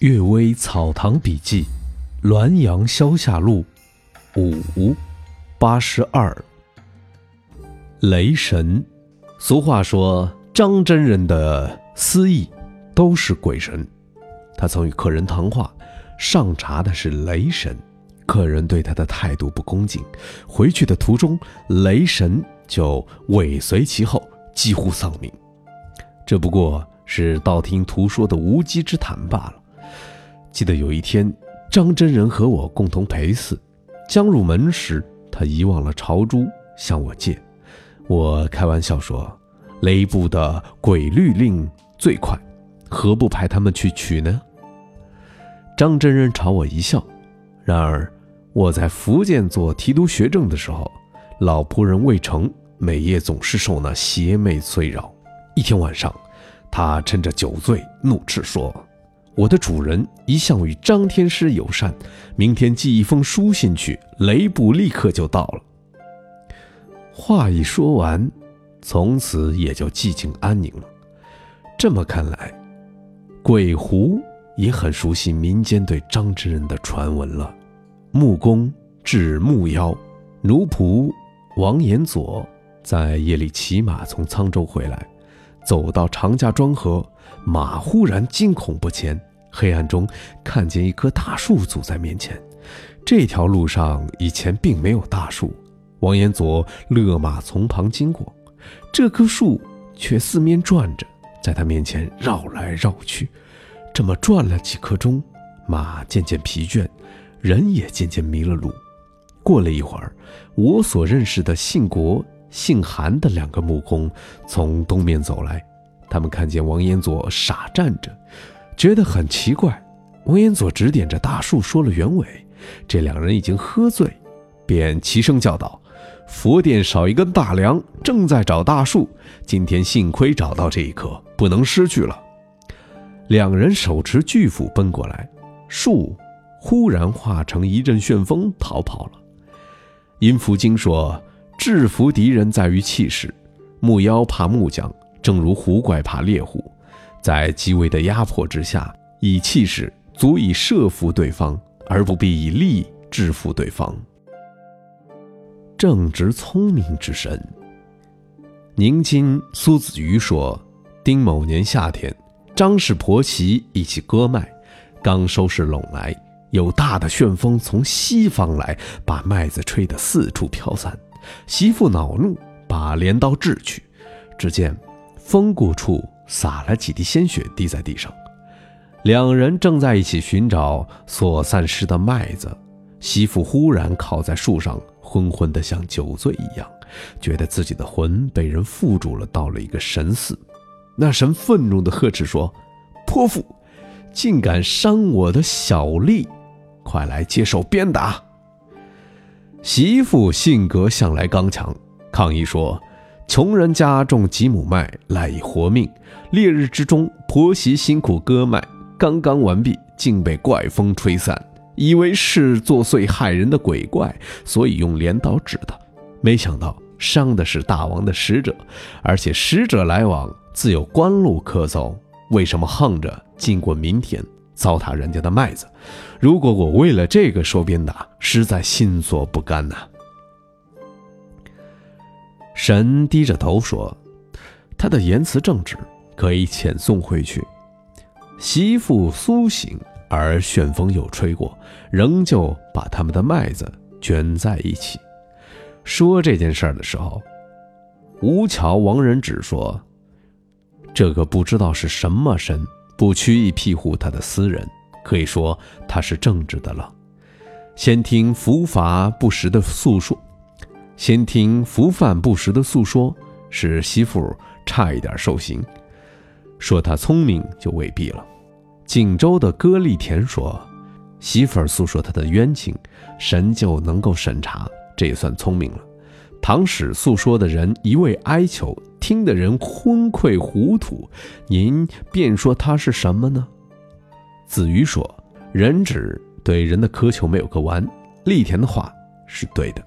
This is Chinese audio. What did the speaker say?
《岳微草堂笔记》，滦阳消夏录，五八十二。雷神，俗话说张真人的私意都是鬼神。他曾与客人谈话，上茶的是雷神，客人对他的态度不恭敬，回去的途中，雷神就尾随其后，几乎丧命。这不过是道听途说的无稽之谈罢了。记得有一天，张真人和我共同陪祀，将入门时，他遗忘了朝珠，向我借。我开玩笑说：“雷部的鬼律令最快，何不派他们去取呢？”张真人朝我一笑。然而，我在福建做提督学政的时候，老仆人魏成每夜总是受那邪魅催扰。一天晚上，他趁着酒醉，怒斥说。我的主人一向与张天师友善，明天寄一封书信去，雷部立刻就到了。话一说完，从此也就寂静安宁了。这么看来，鬼狐也很熟悉民间对张真人的传闻了。木工治木妖，奴仆王延佐在夜里骑马从沧州回来，走到长家庄河，马忽然惊恐不前。黑暗中，看见一棵大树阻在面前。这条路上以前并没有大树。王延佐勒马从旁经过，这棵树却四面转着，在他面前绕来绕去。这么转了几刻钟，马渐渐疲倦，人也渐渐迷了路。过了一会儿，我所认识的姓国、姓韩的两个木工从东面走来，他们看见王延佐傻站着。觉得很奇怪，王延佐指点着大树说了原委。这两人已经喝醉，便齐声叫道：“佛殿少一根大梁，正在找大树。今天幸亏找到这一棵，不能失去了。”两人手持巨斧奔过来，树忽然化成一阵旋风逃跑了。阴符经说：“制服敌人在于气势，木妖怕木匠，正如狐怪怕猎户。”在极为的压迫之下，以气势足以慑服对方，而不必以力制服对方。正直聪明之神。宁津苏子瑜说：丁某年夏天，张氏婆媳一起割麦，刚收拾拢来，有大的旋风从西方来，把麦子吹得四处飘散。媳妇恼怒，把镰刀掷去，只见风骨处。洒了几滴鲜血，滴在地上。两人正在一起寻找所散失的麦子，媳妇忽然靠在树上，昏昏的像酒醉一样，觉得自己的魂被人附住了，到了一个神寺。那神愤怒的呵斥说：“泼妇，竟敢伤我的小吏，快来接受鞭打！”媳妇性格向来刚强，抗议说。穷人家种几亩麦赖以活命，烈日之中，婆媳辛苦割麦，刚刚完毕，竟被怪风吹散，以为是作祟害人的鬼怪，所以用镰刀指他，没想到伤的是大王的使者，而且使者来往自有官路可走，为什么横着进过民田，糟蹋人家的麦子？如果我为了这个受鞭打，实在心所不甘呐。神低着头说：“他的言辞正直，可以遣送回去。”媳妇苏醒，而旋风又吹过，仍旧把他们的麦子卷在一起。说这件事的时候，吴桥王仁只说：“这个不知道是什么神，不屈意庇护他的私人，可以说他是正直的了。”先听伏法不实的诉说。先听福饭不实的诉说，使媳妇差一点受刑；说他聪明就未必了。锦州的歌利田说，媳妇儿诉说他的冤情，神就能够审查，这也算聪明了。唐史诉说的人一味哀求，听的人昏聩糊涂，您便说他是什么呢？子瑜说，人只对人的苛求没有个完。利田的话是对的。